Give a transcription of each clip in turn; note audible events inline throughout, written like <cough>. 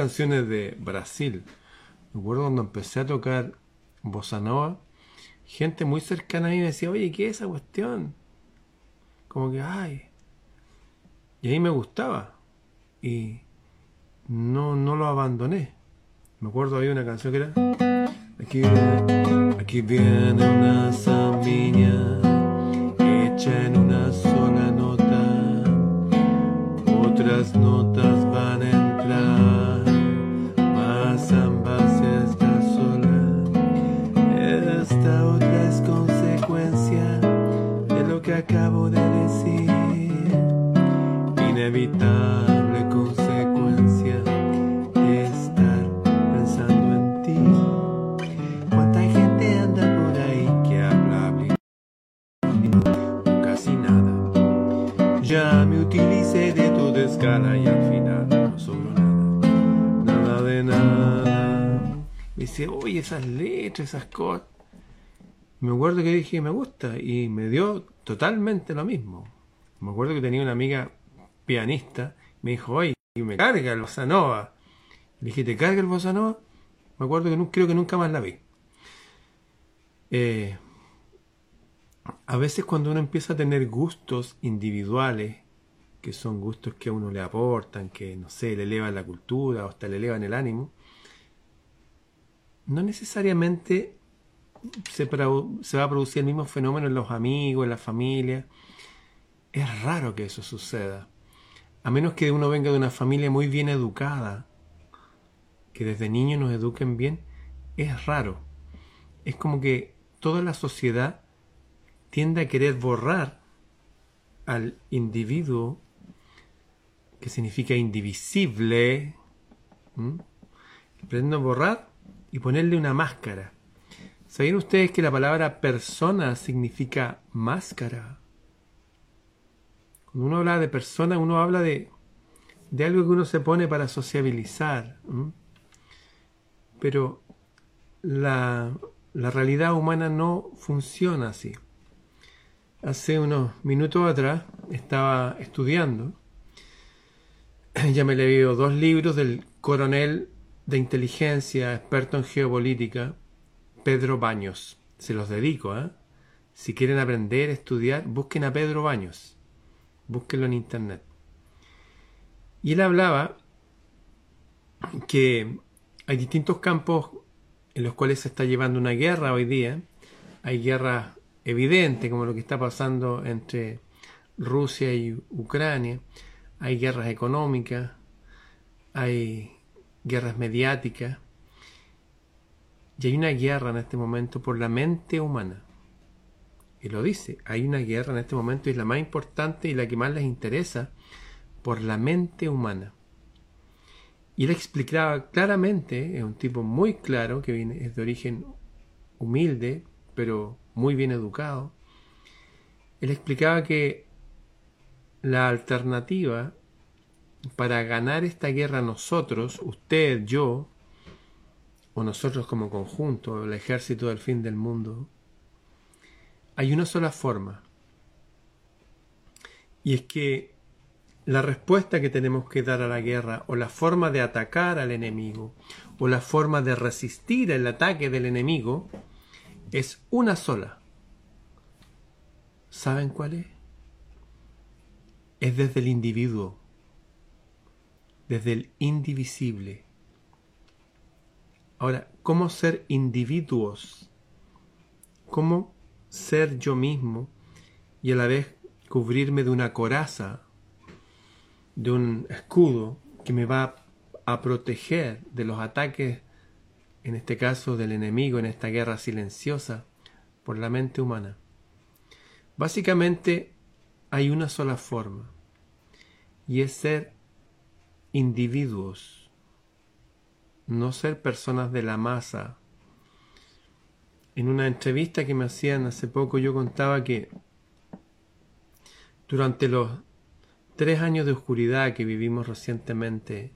Canciones de Brasil. Me acuerdo cuando empecé a tocar bossa nova, gente muy cercana a mí me decía, oye, ¿qué es esa cuestión? Como que, ay. Y ahí me gustaba. Y no, no lo abandoné. Me acuerdo había una canción que era Aquí viene, aquí viene una zambiña hecha en una sola nota. Otras notas Oye, esas letras, esas cosas. Me acuerdo que dije, me gusta, y me dio totalmente lo mismo. Me acuerdo que tenía una amiga pianista, me dijo, oye, me carga el bossa nova. Le dije, ¿te carga el bossa nova? Me acuerdo que no, creo que nunca más la vi. Eh, a veces cuando uno empieza a tener gustos individuales, que son gustos que a uno le aportan, que no sé, le elevan la cultura o hasta le elevan el ánimo, no necesariamente se, va a producir el mismo fenómeno en los amigos, en la familia. Es raro que eso suceda. A menos que uno venga de una familia muy bien educada, que desde niño nos eduquen bien, es raro. Es como que toda la sociedad tiende a querer borrar al individuo, que significa indivisible, pretende borrar y ponerle una máscara. ¿Sabían ustedes que la palabra persona significa máscara? Cuando uno habla de persona, uno habla de, de algo que uno se pone para sociabilizar. Pero la, la realidad humana no funciona así. Hace unos minutos atrás estaba estudiando. <clears throat> Ya me he leído dos libros del coronel de inteligencia, experto en geopolítica, Pedro Baños. Se los dedico, ¿eh? Si quieren aprender, estudiar, busquen a Pedro Baños. Búsquenlo en internet. Y él hablaba que hay distintos campos en los cuales se está llevando una guerra hoy día. Hay guerras evidentes, como lo que está pasando entre Rusia y Ucrania. Hay guerras económicas. Hay guerras mediáticas. Y hay una guerra en este momento por la mente humana. Y lo dice, hay una guerra en este momento y es la más importante y la que más les interesa por la mente humana. Y él explicaba claramente, es un tipo muy claro, que viene, es de origen humilde, pero muy bien educado. Él explicaba que la alternativa para ganar esta guerra nosotros, usted, yo, o nosotros como conjunto, el ejército del fin del mundo, hay una sola forma. Y es que la respuesta que tenemos que dar a la guerra, o la forma de atacar al enemigo, o la forma de resistir el ataque del enemigo, es una sola. ¿Saben cuál es? Es desde el individuo, desde el indivisible. Ahora, ¿cómo ser individuos? ¿Cómo ser yo mismo y a la vez cubrirme de una coraza, de un escudo que me va a proteger de los ataques, en este caso del enemigo, en esta guerra silenciosa, por la mente humana. Básicamente hay una sola forma, y es ser individuos, no ser personas de la masa. En una entrevista que me hacían hace poco yo contaba que durante los tres años de oscuridad que vivimos recientemente,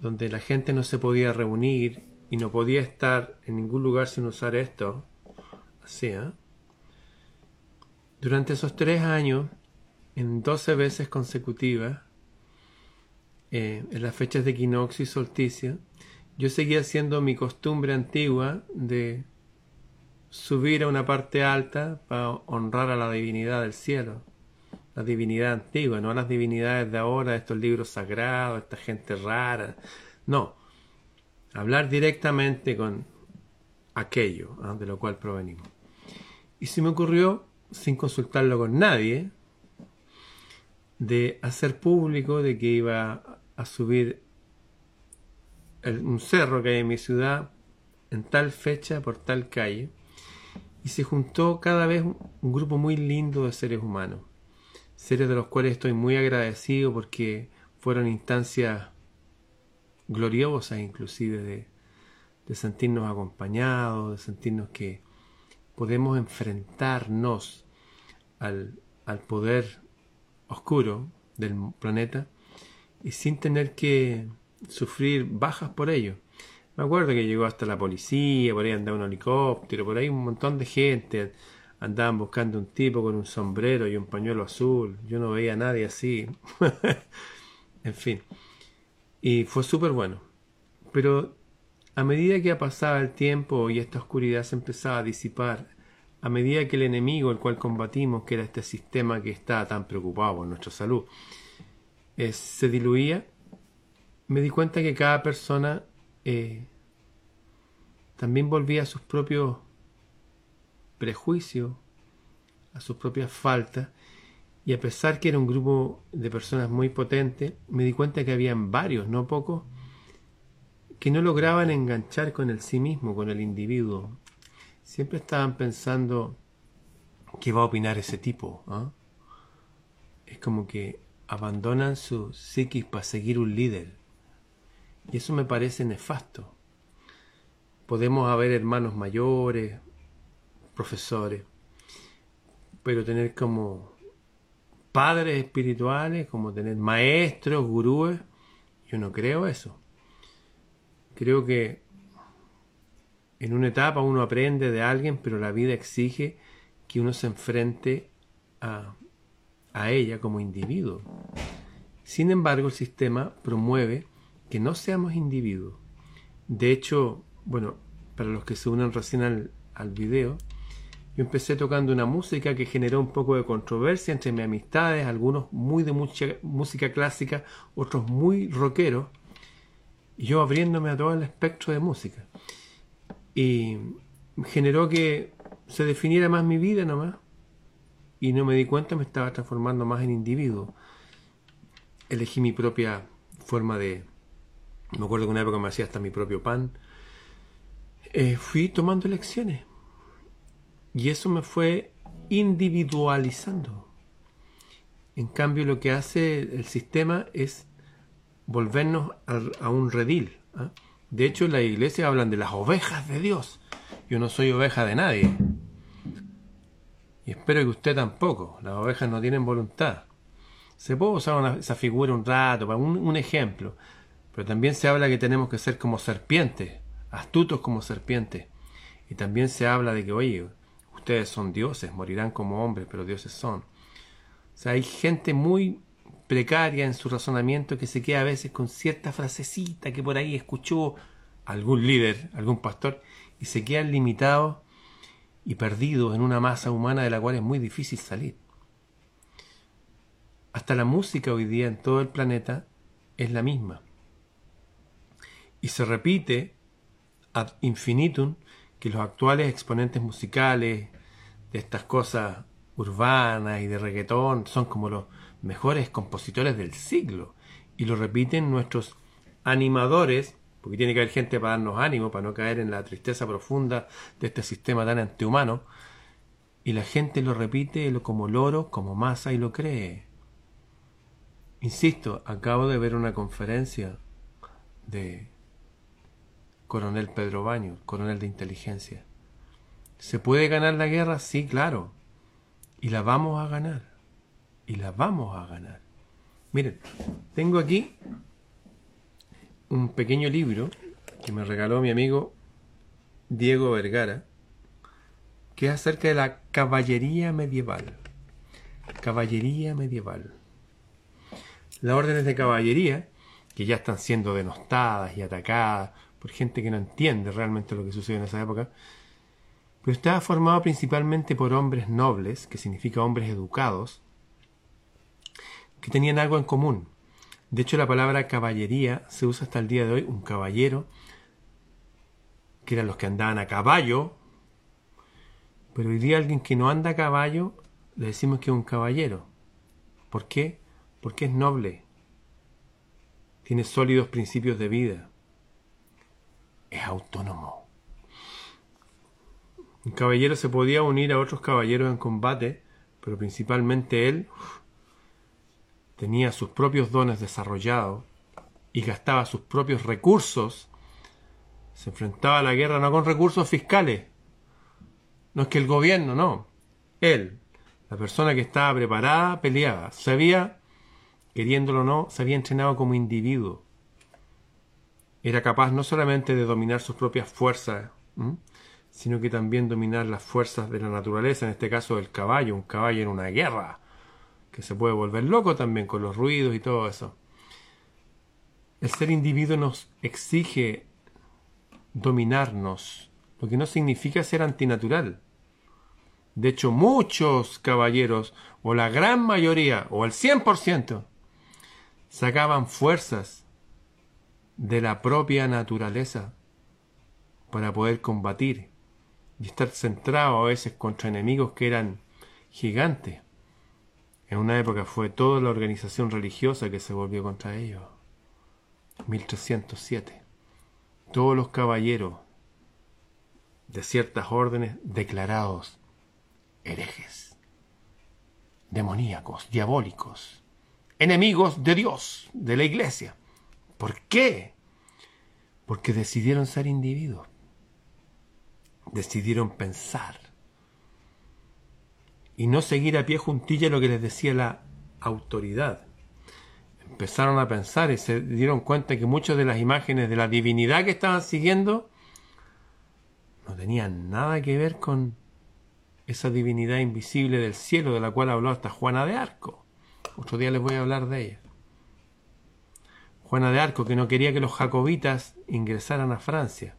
donde la gente no se podía reunir y no podía estar en ningún lugar sin usar esto, así, ¿eh? Durante esos tres años, en doce veces consecutivas, eh, en las fechas de equinoccio y solsticio, yo seguía haciendo mi costumbre antigua de subir a una parte alta para honrar a la divinidad del cielo, la divinidad antigua, no a las divinidades de ahora, estos libros sagrados, esta gente rara. No, hablar directamente con aquello ¿ah? de lo cual provenimos. Y se me ocurrió, sin consultarlo con nadie, de hacer público de que iba a subir un cerro que hay en mi ciudad en tal fecha por tal calle. Y se juntó cada vez un grupo muy lindo de seres humanos, seres de los cuales estoy muy agradecido porque fueron instancias gloriosas inclusive de, de sentirnos acompañados, de sentirnos que podemos enfrentarnos al, al poder oscuro del planeta y sin tener que sufrir bajas por ello. Me acuerdo que llegó hasta la policía, por ahí andaba un helicóptero, por ahí un montón de gente. Andaban buscando un tipo con un sombrero y un pañuelo azul. Yo no veía a nadie así. <laughs> en fin. Y fue súper bueno. Pero a medida que pasaba el tiempo y esta oscuridad se empezaba a disipar, a medida que el enemigo el cual combatimos, que era este sistema que estaba tan preocupado por nuestra salud, eh, se diluía, me di cuenta que cada persona eh, también volvía a sus propios prejuicios, a sus propias faltas, y a pesar que era un grupo de personas muy potente, me di cuenta que habían varios, no pocos, que no lograban enganchar con el sí mismo, con el individuo. Siempre estaban pensando qué va a opinar ese tipo. ¿ah? Es como que abandonan su psiquis para seguir un líder. Y eso me parece nefasto. Podemos haber hermanos mayores, profesores, pero tener como padres espirituales, como tener maestros, gurúes, yo no creo eso. Creo que en una etapa uno aprende de alguien, pero la vida exige que uno se enfrente a, a ella como individuo. Sin embargo, el sistema promueve que no seamos individuos. De hecho, bueno, para los que se unan recién al, al video, yo empecé tocando una música que generó un poco de controversia entre mis amistades, algunos muy de mucha música clásica, otros muy rockeros, yo abriéndome a todo el espectro de música. Y generó que se definiera más mi vida nomás, y no me di cuenta, me estaba transformando más en individuo. Elegí mi propia forma de, me acuerdo que una época me hacía hasta mi propio pan. Eh, fui tomando lecciones. Y eso me fue individualizando. En cambio, lo que hace el sistema es volvernos a, un redil. ¿ah? De hecho, la iglesia hablan de las ovejas de Dios. Yo no soy oveja de nadie. Y espero que usted tampoco. Las ovejas no tienen voluntad. Se puede usar esa figura un rato, para un ejemplo. Pero también se habla que tenemos que ser como serpientes, astutos como serpientes. Y también se habla de que, oye, ustedes son dioses, morirán como hombres, pero dioses son. O sea, hay gente muy precaria en su razonamiento que se queda a veces con cierta frasecita que por ahí escuchó algún líder, algún pastor, y se quedan limitados y perdidos en una masa humana de la cual es muy difícil salir. Hasta la música hoy día en todo el planeta es la misma. Y se repite ad infinitum que los actuales exponentes musicales de estas cosas urbanas y de reggaetón son como los mejores compositores del siglo. Y lo repiten nuestros animadores, porque tiene que haber gente para darnos ánimo, para no caer en la tristeza profunda de este sistema tan antihumano. Y la gente lo repite como loro, como masa y lo cree. Insisto, acabo de ver una conferencia de coronel Pedro Baño, coronel de inteligencia. ¿Se puede ganar la guerra? Sí, claro. Y la vamos a ganar. Y la vamos a ganar. Miren, tengo aquí un pequeño libro que me regaló mi amigo Diego Vergara, que es acerca de la caballería medieval. Caballería medieval. Las órdenes de caballería que ya están siendo denostadas y atacadas por gente que no entiende realmente lo que sucedió en esa época, pero estaba formado principalmente por hombres nobles, que significa hombres educados, que tenían algo en común. De hecho, la palabra caballería se usa hasta el día de hoy, un caballero, que eran los que andaban a caballo, pero hoy día alguien que no anda a caballo, le decimos que es un caballero. ¿Por qué? Porque es noble, tiene sólidos principios de vida, es autónomo. Un caballero se podía unir a otros caballeros en combate, pero principalmente él tenía sus propios dones desarrollados y gastaba sus propios recursos. Se enfrentaba a la guerra no con recursos fiscales. No es que el gobierno, no. Él, la persona que estaba preparada, peleaba. Sabía, queriéndolo o no, se había entrenado como individuo. Era capaz no solamente de dominar sus propias fuerzas, sino que también dominar las fuerzas de la naturaleza, en este caso del caballo, un caballo en una guerra que se puede volver loco también con los ruidos y todo eso. El ser individuo nos exige dominarnos, lo que no significa ser antinatural. De hecho, muchos caballeros, o la gran mayoría, o el 100%, sacaban fuerzas de la propia naturaleza para poder combatir y estar centrado a veces contra enemigos que eran gigantes. En una época fue toda la organización religiosa que se volvió contra ellos. 1307. Todos los caballeros de ciertas órdenes declarados herejes, demoníacos, diabólicos, enemigos de Dios, de la iglesia. ¿Por qué? Porque decidieron ser individuos, decidieron pensar, y no seguir a pie juntilla lo que les decía la autoridad. Empezaron a pensar y se dieron cuenta que muchas de las imágenes de la divinidad que estaban siguiendo no tenían nada que ver con esa divinidad invisible del cielo de la cual habló hasta Juana de Arco. Otro día les voy a hablar de ella. Juana de Arco, que no quería que los jacobitas ingresaran a Francia.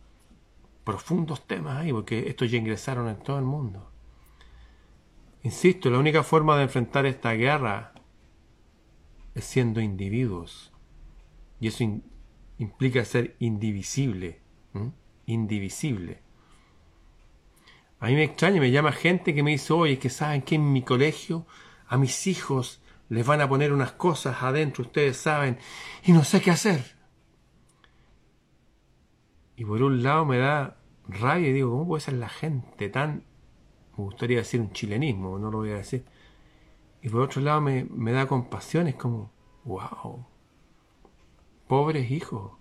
Profundos temas ahí, porque estos ya ingresaron en todo el mundo. Insisto, la única forma de enfrentar esta guerra es siendo individuos. Y eso implica ser indivisible. Indivisible. A mí me extraña, me llama gente que me dice, oye, que saben que en mi colegio a mis hijos les van a poner unas cosas adentro, ustedes saben, y no sé qué hacer. Y por un lado me da rabia y digo, ¿cómo puede ser la gente tan me gustaría decir un chilenismo, no lo voy a decir. Y por otro lado me, da compasión, es como, wow, pobres hijos,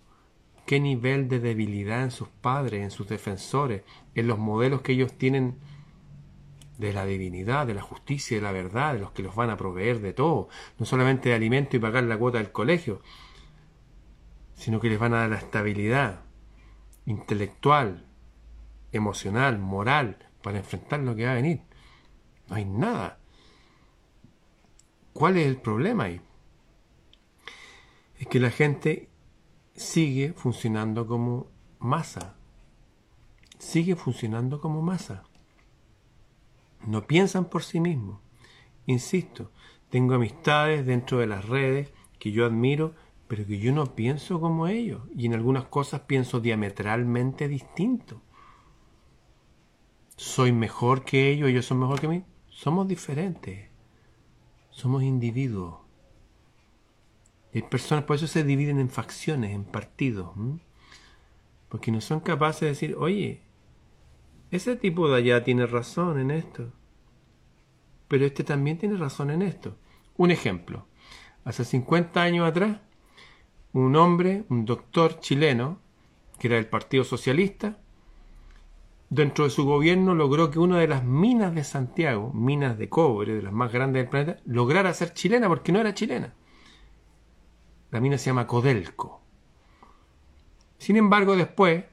qué nivel de debilidad en sus padres, en sus defensores, en los modelos que ellos tienen de la divinidad, de la justicia, de la verdad, de los que los van a proveer de todo, no solamente de alimento y pagar la cuota del colegio, sino que les van a dar la estabilidad intelectual, emocional, moral, para enfrentar lo que va a venir. No hay nada. ¿Cuál es el problema ahí? Es que la gente sigue funcionando como masa. Sigue funcionando como masa. No piensan por sí mismos. Insisto, tengo amistades dentro de las redes que yo admiro, pero que yo no pienso como ellos. Y en algunas cosas pienso diametralmente distinto soy mejor que ellos, ellos son mejor que mí. Somos diferentes. Somos individuos. hay personas, por eso se dividen en facciones, en partidos. Porque no son capaces de decir, oye, ese tipo de allá tiene razón en esto. Pero este también tiene razón en esto. Un ejemplo. Hace 50 años atrás, un hombre, un doctor chileno, que era del Partido Socialista, dentro de su gobierno logró que una de las minas de Santiago, minas de cobre, de las más grandes del planeta, lograra ser chilena porque no era chilena. La mina se llama Codelco. Sin embargo, después,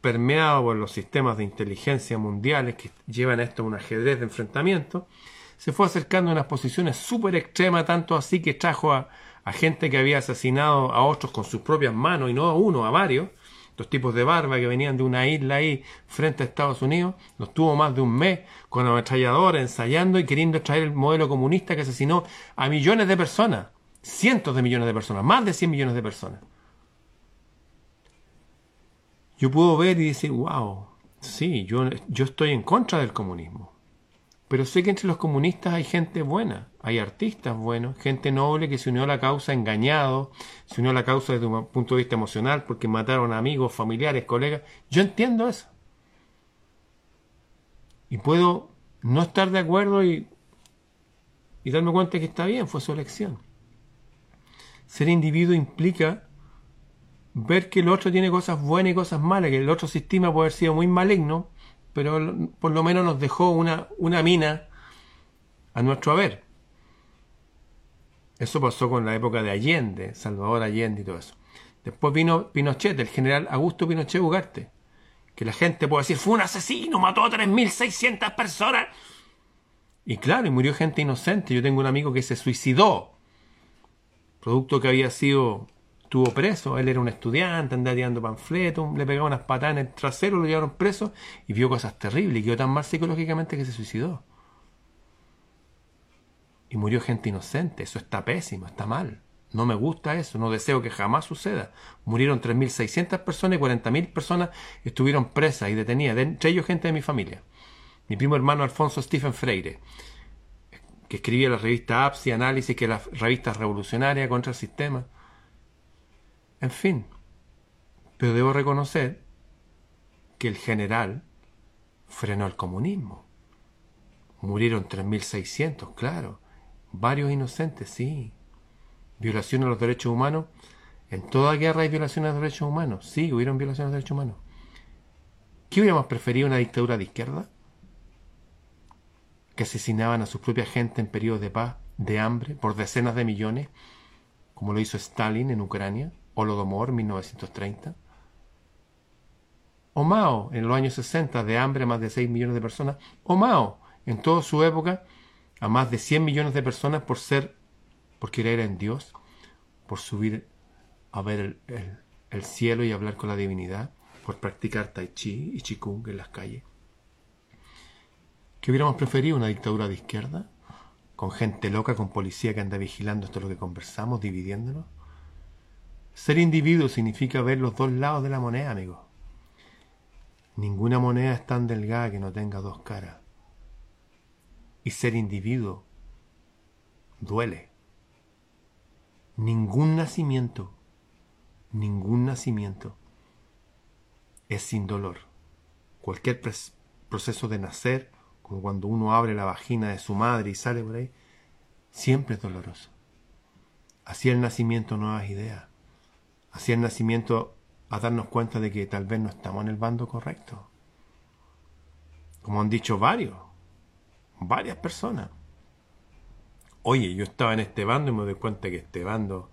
permeado por los sistemas de inteligencia mundiales que llevan a esto un ajedrez de enfrentamiento, se fue acercando a unas posiciones súper extremas, tanto así que trajo a, a gente que había asesinado a otros con sus propias manos, y no a uno, a varios, los tipos de barba que venían de una isla ahí frente a Estados Unidos, los tuvo más de un mes con ametralladora ensayando y queriendo extraer el modelo comunista que asesinó a millones de personas, cientos de millones de personas, más de 100 millones de personas. Yo puedo ver y decir, wow, sí, yo, yo estoy en contra del comunismo. Pero sé que entre los comunistas hay gente buena, hay artistas buenos, gente noble que se unió a la causa engañado, se unió a la causa desde un punto de vista emocional porque mataron a amigos, familiares, colegas. Yo entiendo eso. Y puedo no estar de acuerdo y, y darme cuenta que está bien, fue su elección. Ser individuo implica ver que el otro tiene cosas buenas y cosas malas, que el otro sistema puede haber sido muy maligno, pero por lo menos nos dejó una, una mina a nuestro haber. Eso pasó con la época de Allende, Salvador Allende y todo eso. Después vino Pinochet, el general Augusto Pinochet Ugarte, que la gente puede decir, fue un asesino, mató a 3.600 personas. Y claro, y murió gente inocente. Yo tengo un amigo que se suicidó, producto que había sido estuvo preso, él era un estudiante, andaba tirando panfletos, le pegaba unas patadas en el trasero, lo llevaron preso y vio cosas terribles y quedó tan mal psicológicamente que se suicidó. Y murió gente inocente, eso está pésimo, está mal. No me gusta eso, no deseo que jamás suceda. Murieron 3.600 personas y 40.000 personas estuvieron presas y detenidas, entre ellos gente de mi familia. Mi primo hermano Alfonso Stephen Freire, que escribía la revista APSI, Análisis, que es la revista revolucionaria contra el sistema. En fin, pero debo reconocer que el general frenó el comunismo. Murieron 3.600, claro. Varios inocentes, sí. Violación a los derechos humanos. En toda guerra hay violaciones los derechos humanos. Sí, hubieron violaciones los derechos humanos. ¿Qué hubiéramos preferido una dictadura de izquierda? Que asesinaban a su propia gente en periodos de paz, de hambre, por decenas de millones, como lo hizo Stalin en Ucrania. Holodomor, 1930. O Mao, en los años 60, de hambre a más de 6 millones de personas. O Mao, en toda su época, a más de 100 millones de personas por ser, por creer en Dios, por subir a ver el, el cielo y hablar con la divinidad, por practicar tai chi y chikung en las calles. ¿Qué hubiéramos preferido? ¿Una dictadura de izquierda? ¿Con gente loca, con policía que anda vigilando esto es lo que conversamos, dividiéndonos? Ser individuo significa ver los dos lados de la moneda, amigo. Ninguna moneda es tan delgada que no tenga dos caras. Y ser individuo duele. Ningún nacimiento, ningún nacimiento es sin dolor. Cualquier proceso de nacer, como cuando uno abre la vagina de su madre y sale por ahí, siempre es doloroso. Así el nacimiento nuevas ideas hacia el nacimiento a darnos cuenta de que tal vez no estamos en el bando correcto. Como han dicho varios, varias personas. Oye, yo estaba en este bando y me doy cuenta que este bando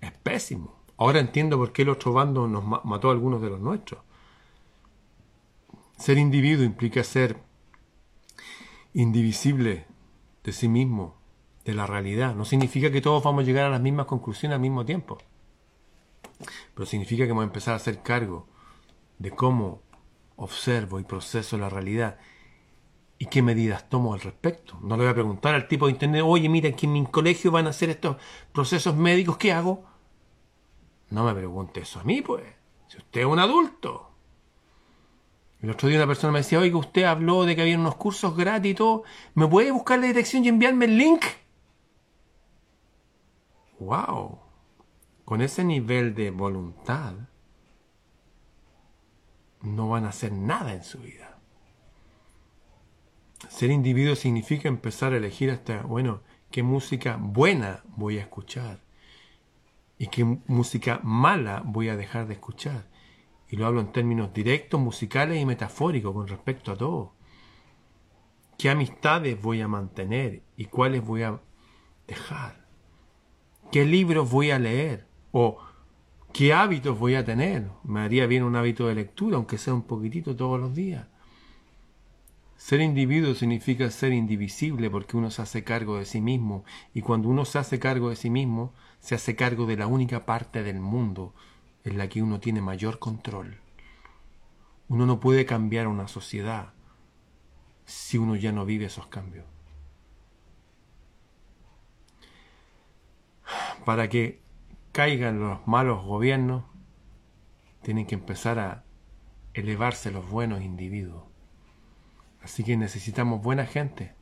es pésimo. Ahora entiendo por qué el otro bando nos mató a algunos de los nuestros. Ser individuo implica ser indivisible de sí mismo, de la realidad. No significa que todos vamos a llegar a las mismas conclusiones al mismo tiempo. Pero significa que vamos a empezar a hacer cargo de cómo observo y proceso la realidad y qué medidas tomo al respecto. No le voy a preguntar al tipo de internet, oye, mira, que en mi colegio van a hacer estos procesos médicos, ¿qué hago? No me pregunte eso a mí, pues. Si usted es un adulto. El otro día una persona me decía, oiga, usted habló de que había unos cursos gratis y todo. ¿Me puede buscar la dirección y enviarme el link? ¡Wow! con ese nivel de voluntad, no van a hacer nada en su vida. Ser individuo significa empezar a elegir hasta, bueno, qué música buena voy a escuchar y qué música mala voy a dejar de escuchar. Y lo hablo en términos directos, musicales y metafóricos con respecto a todo. ¿Qué amistades voy a mantener y cuáles voy a dejar? ¿Qué libros voy a leer? O qué hábitos voy a tener. Me haría bien un hábito de lectura, aunque sea un poquitito todos los días. Ser individuo significa ser indivisible porque uno se hace cargo de sí mismo y cuando uno se hace cargo de sí mismo, se hace cargo de la única parte del mundo en la que uno tiene mayor control. Uno no puede cambiar una sociedad si uno ya no vive esos cambios. Para que caigan los malos gobiernos, tienen que empezar a elevarse los buenos individuos. Así que necesitamos buena gente.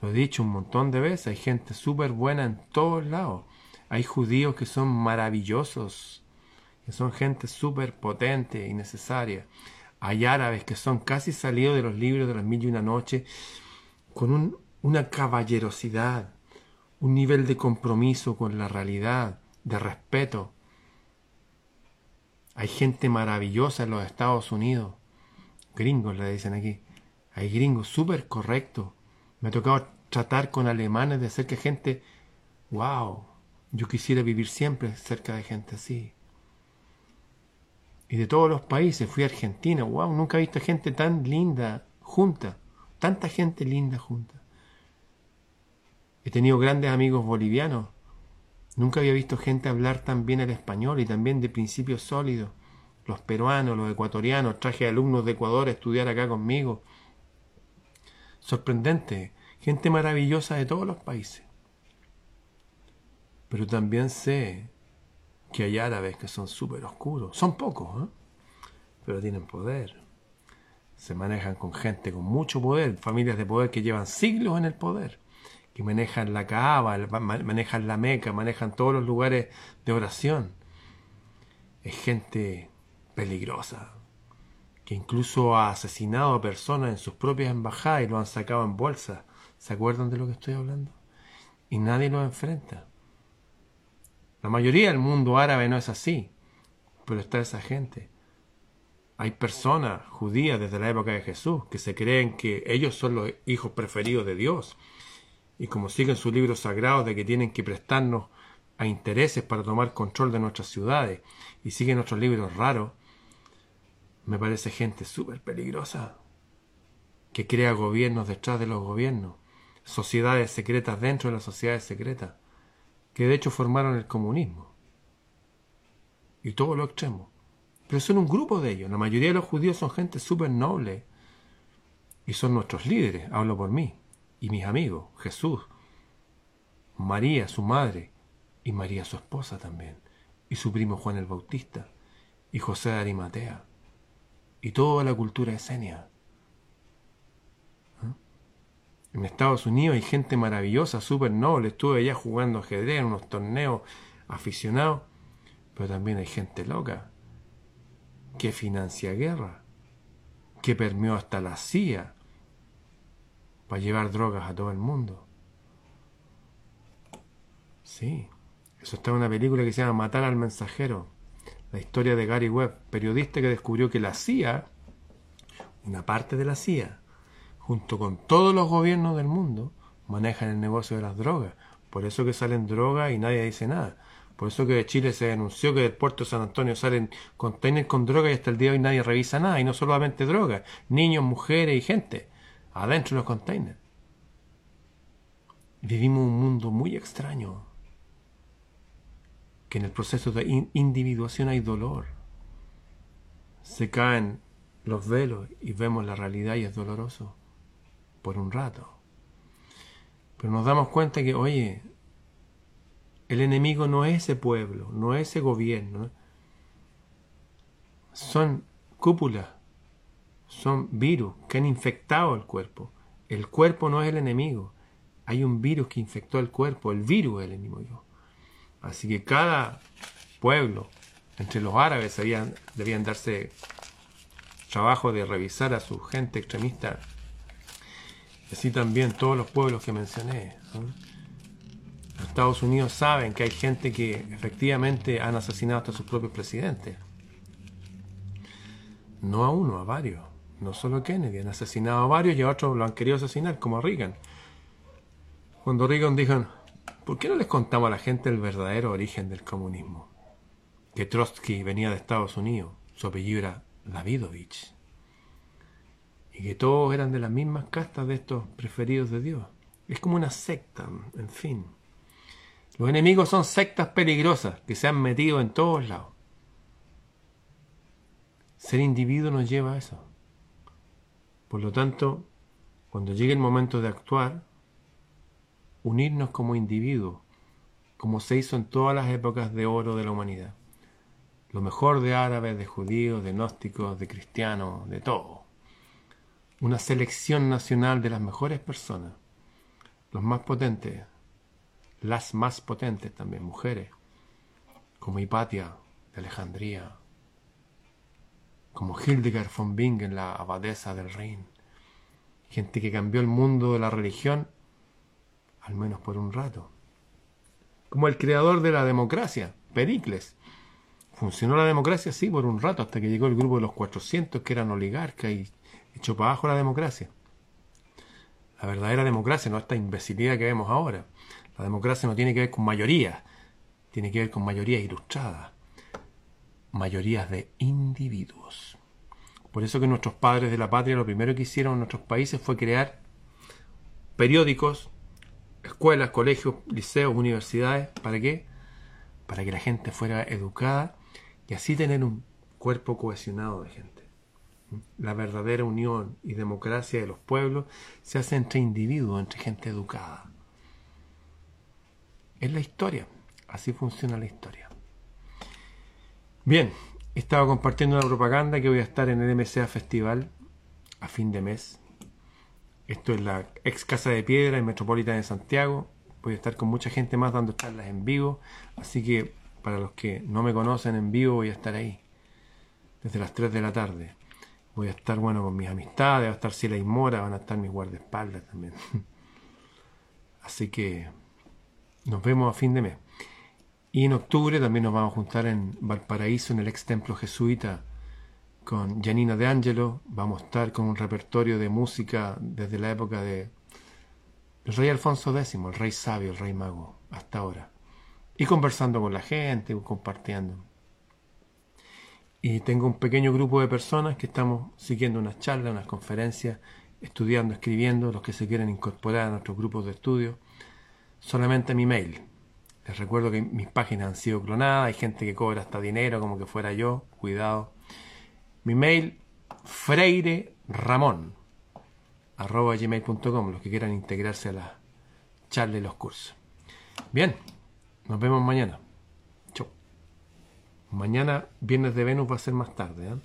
Lo he dicho un montón de veces, hay gente súper buena en todos lados. Hay judíos que son maravillosos, que son gente súper potente y necesaria. Hay árabes que son casi salidos de los libros de las mil y una noches, con una caballerosidad, un nivel de compromiso con la realidad, de respeto. Hay gente maravillosa en los Estados Unidos gringos le dicen aquí. Hay gringos súper correctos. Me ha tocado tratar con alemanes de cerca gente, wow, yo quisiera vivir siempre cerca de gente así. Y de todos los países, fui a Argentina, wow, nunca he visto gente tan linda junta, tanta gente linda junta. He tenido grandes amigos bolivianos, nunca había visto gente hablar tan bien el español y también de principios sólidos los peruanos, los ecuatorianos, traje alumnos de Ecuador a estudiar acá conmigo. Sorprendente, gente maravillosa de todos los países. Pero también sé que hay árabes que son súper oscuros. Son pocos, ¿eh? pero tienen poder. Se manejan con gente con mucho poder, familias de poder que llevan siglos en el poder, que manejan la Kaaba, manejan la Meca, manejan todos los lugares de oración. Es gente peligrosa, que incluso ha asesinado a personas en sus propias embajadas y lo han sacado en bolsa. ¿Se acuerdan de lo que estoy hablando? Y nadie lo enfrenta. La mayoría del mundo árabe no es así, pero está esa gente. Hay personas judías desde la época de Jesús que se creen que ellos son los hijos preferidos de Dios. Y como siguen sus libros sagrados de que tienen que prestarnos a intereses para tomar control de nuestras ciudades y siguen otros libros raros, me parece gente súper peligrosa, que crea gobiernos detrás de los gobiernos, sociedades secretas dentro de las sociedades secretas, que de hecho formaron el comunismo. Y todo lo extremo. Pero son un grupo de ellos. La mayoría de los judíos son gente súper noble. Y son nuestros líderes, hablo por mí. Y mis amigos, Jesús, María, su madre, y María, su esposa también. Y su primo Juan el Bautista. Y José de Arimatea y toda la cultura escénica. ¿Ah? En Estados Unidos hay gente maravillosa, súper noble. Estuve allá jugando ajedrez en unos torneos aficionados. Pero también hay gente loca que financia guerra, que permeó hasta la CIA para llevar drogas a todo el mundo. Sí, eso está en una película que se llama Matar al mensajero la historia de Gary Webb, periodista que descubrió que la CIA, una parte de la CIA, junto con todos los gobiernos del mundo, manejan el negocio de las drogas. Por eso que salen drogas y nadie dice nada. Por eso que de Chile se anunció que del puerto de San Antonio salen containers con drogas y hasta el día de hoy nadie revisa nada. Y no solamente drogas, niños, mujeres y gente adentro de los containers. Vivimos un mundo muy extraño que en el proceso de individuación hay dolor. Se caen los velos y vemos la realidad y es doloroso por un rato. Pero nos damos cuenta que, oye, el enemigo no es ese pueblo, no es ese gobierno. Son cúpulas, son virus que han infectado el cuerpo. El cuerpo no es el enemigo. Hay un virus que infectó el cuerpo. El virus es el enemigo. Así que cada pueblo, entre los árabes, debían, darse trabajo de revisar a su gente extremista. Así también todos los pueblos que mencioné. Los Estados Unidos saben que hay gente que efectivamente han asesinado hasta sus propios presidentes. No a uno, a varios. No solo a Kennedy, han asesinado a varios y a otros lo han querido asesinar, como a Reagan. Cuando Reagan dijo, ¿Por qué no les contamos a la gente el verdadero origen del comunismo? Que Trotsky venía de Estados Unidos, su apellido era Davidovich. y que todos eran de las mismas castas de estos preferidos de Dios. Es como una secta, en fin. Los enemigos son sectas peligrosas que se han metido en todos lados. Ser individuo nos lleva a eso. Por lo tanto, cuando llegue el momento de actuar, unirnos como individuos, como se hizo en todas las épocas de oro de la humanidad. Lo mejor de árabes, de judíos, de gnósticos, de cristianos, de todo. Una selección nacional de las mejores personas, los más potentes, las más potentes también, mujeres, como Hipatia de Alejandría, como Hildegard von Bingen, la abadesa del Rin. Gente que cambió el mundo de la religión, al menos por un rato. Como el creador de la democracia, Pericles. Funcionó la democracia, sí, por un rato, hasta que llegó el grupo de los 400, que eran oligarcas, y echó para abajo la democracia. La verdadera democracia, no esta imbecilidad que vemos ahora. La democracia no tiene que ver con mayoría, tiene que ver con mayoría ilustrada mayorías de individuos. Por eso que nuestros padres de la patria lo primero que hicieron en nuestros países fue crear periódicos, escuelas, colegios, liceos, universidades. ¿Para qué? Para que la gente fuera educada y así tener un cuerpo cohesionado de gente. La verdadera unión y democracia de los pueblos se hace entre individuos, entre gente educada. Es la historia, así funciona la historia. Bien, he estado compartiendo una propaganda que voy a estar en el MCA Festival a fin de mes. Esto es la ex Casa de Piedra en Metropolitana de Santiago. Voy a estar con mucha gente más dando charlas en vivo. Así que para los que no me conocen en vivo voy a estar ahí. Desde las 3 de la tarde. Voy a estar bueno con mis amistades, va a estar Ciela y Mora, van a estar mis guardaespaldas también. <laughs> Así que nos vemos a fin de mes. Y en octubre también nos vamos a juntar en Valparaíso, en el ex templo jesuita, con Janina de Angelo. Vamos a estar con un repertorio de música desde la época de el rey Alfonso X, el rey sabio, el rey mago, hasta ahora. Y conversando con la gente, compartiendo. Y tengo un pequeño grupo de personas que estamos siguiendo unas charlas, unas conferencias, estudiando, escribiendo, los que se quieren incorporar a nuestros grupos de estudio. Solamente mi mail, les recuerdo que mis páginas han sido clonadas, hay gente que cobra hasta dinero como que fuera yo, cuidado. Mi mail, freire ramón arroba los que quieran integrarse a la charla y los cursos. Bien, nos vemos mañana. Chau. Mañana, viernes de Venus, va a ser más tarde. ¿eh?